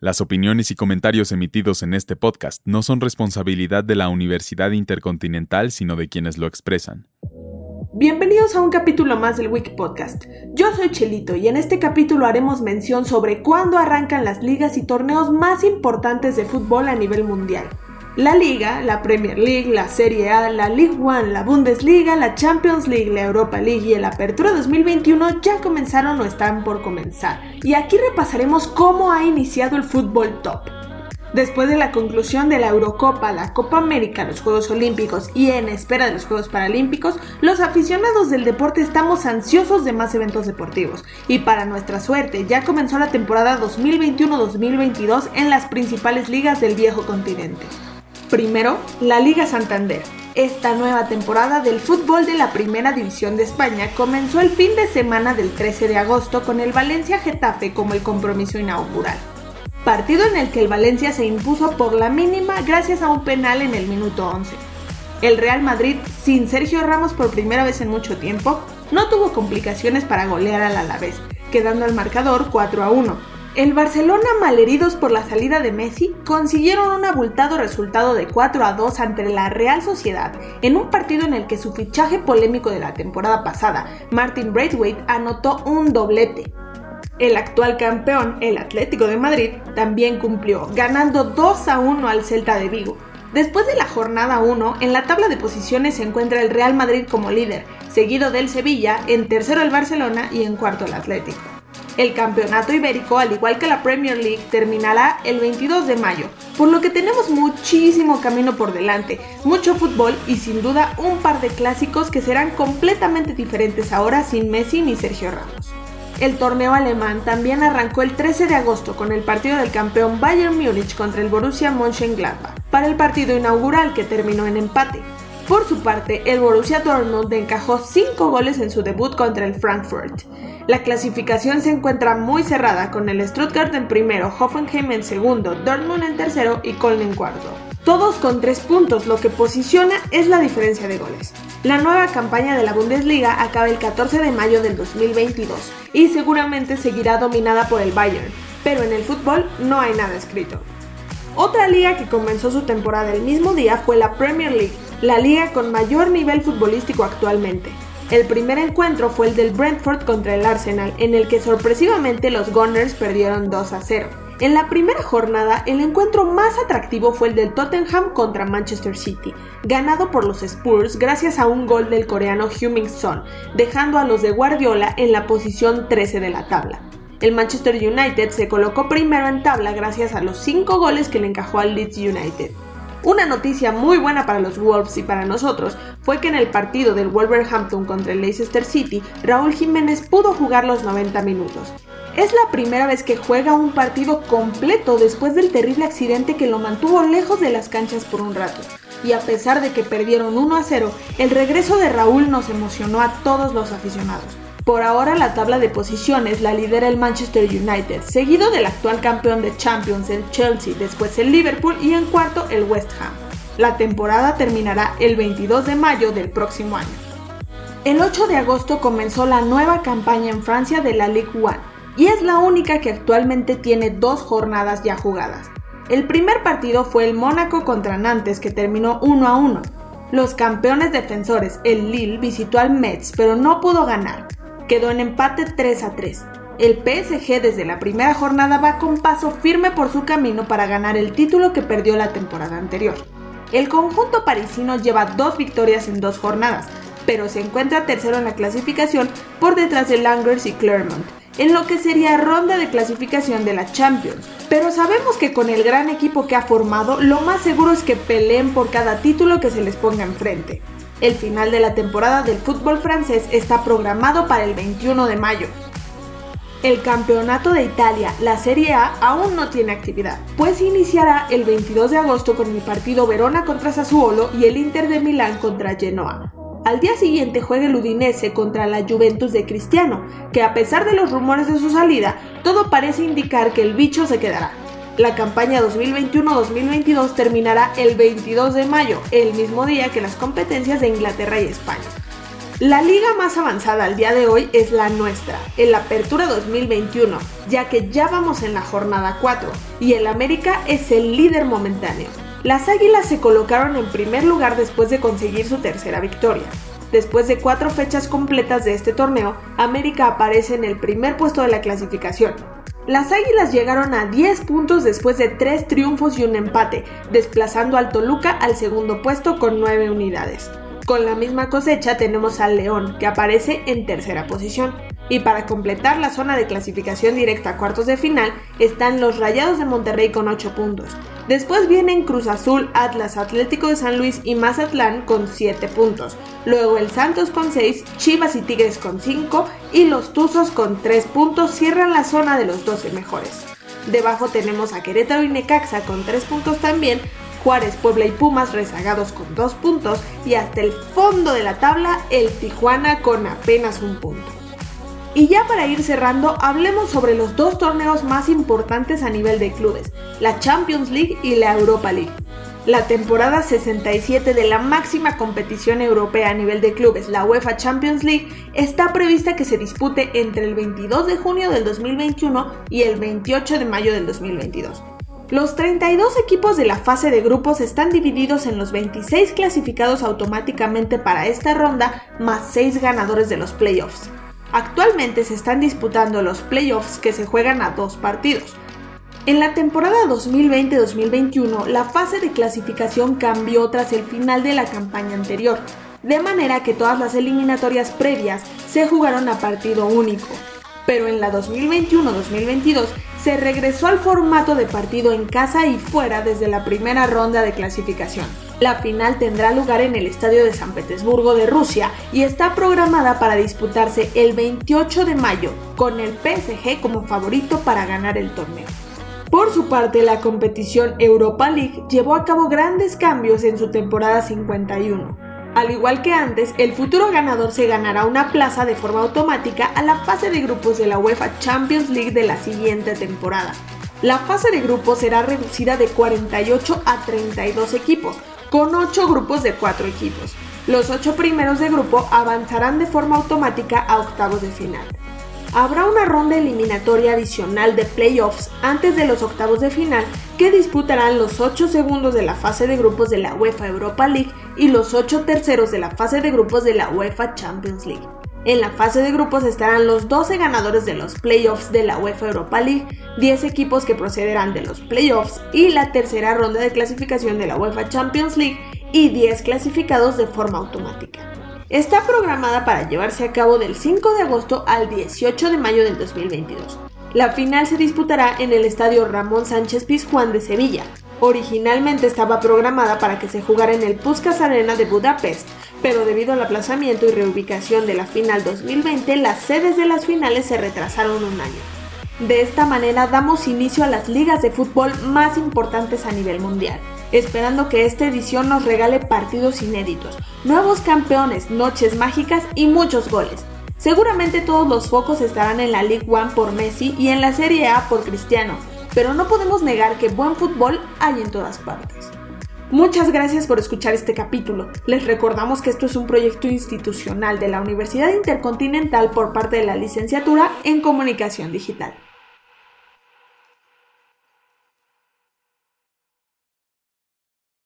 Las opiniones y comentarios emitidos en este podcast no son responsabilidad de la Universidad Intercontinental, sino de quienes lo expresan. Bienvenidos a un capítulo más del Wiki Podcast. Yo soy Chelito y en este capítulo haremos mención sobre cuándo arrancan las ligas y torneos más importantes de fútbol a nivel mundial. La Liga, la Premier League, la Serie A, la League One, la Bundesliga, la Champions League, la Europa League y el Apertura 2021 ya comenzaron o están por comenzar. Y aquí repasaremos cómo ha iniciado el fútbol top. Después de la conclusión de la Eurocopa, la Copa América, los Juegos Olímpicos y en espera de los Juegos Paralímpicos, los aficionados del deporte estamos ansiosos de más eventos deportivos. Y para nuestra suerte, ya comenzó la temporada 2021-2022 en las principales ligas del viejo continente. Primero, la Liga Santander. Esta nueva temporada del fútbol de la Primera División de España comenzó el fin de semana del 13 de agosto con el Valencia Getafe como el compromiso inaugural. Partido en el que el Valencia se impuso por la mínima gracias a un penal en el minuto 11. El Real Madrid, sin Sergio Ramos por primera vez en mucho tiempo, no tuvo complicaciones para golear al Alavés, quedando el marcador 4 a 1 el Barcelona, malheridos por la salida de Messi, consiguieron un abultado resultado de 4 a 2 ante la Real Sociedad, en un partido en el que su fichaje polémico de la temporada pasada, Martin Braithwaite, anotó un doblete. El actual campeón, el Atlético de Madrid, también cumplió, ganando 2 a 1 al Celta de Vigo. Después de la jornada 1, en la tabla de posiciones se encuentra el Real Madrid como líder, seguido del Sevilla, en tercero el Barcelona y en cuarto el Atlético. El campeonato ibérico, al igual que la Premier League, terminará el 22 de mayo, por lo que tenemos muchísimo camino por delante, mucho fútbol y sin duda un par de clásicos que serán completamente diferentes ahora sin Messi ni Sergio Ramos. El torneo alemán también arrancó el 13 de agosto con el partido del campeón Bayern Múnich contra el Borussia Mönchengladbach, para el partido inaugural que terminó en empate. Por su parte, el Borussia Dortmund encajó 5 goles en su debut contra el Frankfurt. La clasificación se encuentra muy cerrada con el Stuttgart en primero, Hoffenheim en segundo, Dortmund en tercero y Köln en cuarto. Todos con 3 puntos, lo que posiciona es la diferencia de goles. La nueva campaña de la Bundesliga acaba el 14 de mayo del 2022 y seguramente seguirá dominada por el Bayern, pero en el fútbol no hay nada escrito. Otra liga que comenzó su temporada el mismo día fue la Premier League, la liga con mayor nivel futbolístico actualmente. El primer encuentro fue el del Brentford contra el Arsenal, en el que sorpresivamente los Gunners perdieron 2 a 0. En la primera jornada, el encuentro más atractivo fue el del Tottenham contra Manchester City, ganado por los Spurs gracias a un gol del coreano Heung-min Son, dejando a los de Guardiola en la posición 13 de la tabla. El Manchester United se colocó primero en tabla gracias a los 5 goles que le encajó al Leeds United. Una noticia muy buena para los Wolves y para nosotros fue que en el partido del Wolverhampton contra el Leicester City, Raúl Jiménez pudo jugar los 90 minutos. Es la primera vez que juega un partido completo después del terrible accidente que lo mantuvo lejos de las canchas por un rato. Y a pesar de que perdieron 1 a 0, el regreso de Raúl nos emocionó a todos los aficionados. Por ahora la tabla de posiciones la lidera el Manchester United, seguido del actual campeón de Champions, el Chelsea, después el Liverpool y en cuarto el West Ham. La temporada terminará el 22 de mayo del próximo año. El 8 de agosto comenzó la nueva campaña en Francia de la Ligue 1 y es la única que actualmente tiene dos jornadas ya jugadas. El primer partido fue el Mónaco contra Nantes que terminó 1 a 1. Los campeones defensores, el Lille, visitó al Metz pero no pudo ganar quedó en empate 3 a 3. El PSG desde la primera jornada va con paso firme por su camino para ganar el título que perdió la temporada anterior. El conjunto parisino lleva dos victorias en dos jornadas, pero se encuentra tercero en la clasificación por detrás de Langers y Clermont, en lo que sería ronda de clasificación de la Champions. Pero sabemos que con el gran equipo que ha formado, lo más seguro es que peleen por cada título que se les ponga enfrente. El final de la temporada del fútbol francés está programado para el 21 de mayo. El campeonato de Italia, la Serie A, aún no tiene actividad, pues iniciará el 22 de agosto con el partido Verona contra Sassuolo y el Inter de Milán contra Genoa. Al día siguiente juega el Udinese contra la Juventus de Cristiano, que a pesar de los rumores de su salida, todo parece indicar que el bicho se quedará. La campaña 2021-2022 terminará el 22 de mayo, el mismo día que las competencias de Inglaterra y España. La liga más avanzada al día de hoy es la nuestra, el Apertura 2021, ya que ya vamos en la jornada 4 y el América es el líder momentáneo. Las Águilas se colocaron en primer lugar después de conseguir su tercera victoria. Después de cuatro fechas completas de este torneo, América aparece en el primer puesto de la clasificación. Las Águilas llegaron a 10 puntos después de 3 triunfos y un empate, desplazando al Toluca al segundo puesto con 9 unidades. Con la misma cosecha tenemos al León, que aparece en tercera posición. Y para completar la zona de clasificación directa a cuartos de final están los Rayados de Monterrey con 8 puntos. Después vienen Cruz Azul, Atlas, Atlético de San Luis y Mazatlán con 7 puntos. Luego el Santos con 6, Chivas y Tigres con 5 y los Tuzos con 3 puntos cierran la zona de los 12 mejores. Debajo tenemos a Querétaro y Necaxa con 3 puntos también, Juárez, Puebla y Pumas rezagados con 2 puntos y hasta el fondo de la tabla el Tijuana con apenas un punto. Y ya para ir cerrando, hablemos sobre los dos torneos más importantes a nivel de clubes, la Champions League y la Europa League. La temporada 67 de la máxima competición europea a nivel de clubes, la UEFA Champions League, está prevista que se dispute entre el 22 de junio del 2021 y el 28 de mayo del 2022. Los 32 equipos de la fase de grupos están divididos en los 26 clasificados automáticamente para esta ronda más 6 ganadores de los playoffs. Actualmente se están disputando los playoffs que se juegan a dos partidos. En la temporada 2020-2021, la fase de clasificación cambió tras el final de la campaña anterior, de manera que todas las eliminatorias previas se jugaron a partido único pero en la 2021-2022 se regresó al formato de partido en casa y fuera desde la primera ronda de clasificación. La final tendrá lugar en el Estadio de San Petersburgo de Rusia y está programada para disputarse el 28 de mayo, con el PSG como favorito para ganar el torneo. Por su parte, la competición Europa League llevó a cabo grandes cambios en su temporada 51 al igual que antes, el futuro ganador se ganará una plaza de forma automática a la fase de grupos de la UEFA Champions League de la siguiente temporada. La fase de grupos será reducida de 48 a 32 equipos, con 8 grupos de 4 equipos. Los 8 primeros de grupo avanzarán de forma automática a octavos de final. Habrá una ronda eliminatoria adicional de playoffs antes de los octavos de final que disputarán los 8 segundos de la fase de grupos de la UEFA Europa League y los 8 terceros de la fase de grupos de la UEFA Champions League. En la fase de grupos estarán los 12 ganadores de los playoffs de la UEFA Europa League, 10 equipos que procederán de los playoffs y la tercera ronda de clasificación de la UEFA Champions League y 10 clasificados de forma automática está programada para llevarse a cabo del 5 de agosto al 18 de mayo del 2022. La final se disputará en el estadio Ramón Sánchez Pizjuán de Sevilla. Originalmente estaba programada para que se jugara en el Puskas Arena de Budapest, pero debido al aplazamiento y reubicación de la final 2020, las sedes de las finales se retrasaron un año. De esta manera damos inicio a las ligas de fútbol más importantes a nivel mundial esperando que esta edición nos regale partidos inéditos, nuevos campeones, noches mágicas y muchos goles. Seguramente todos los focos estarán en la League One por Messi y en la Serie A por Cristiano, pero no podemos negar que buen fútbol hay en todas partes. Muchas gracias por escuchar este capítulo. Les recordamos que esto es un proyecto institucional de la Universidad Intercontinental por parte de la licenciatura en Comunicación Digital.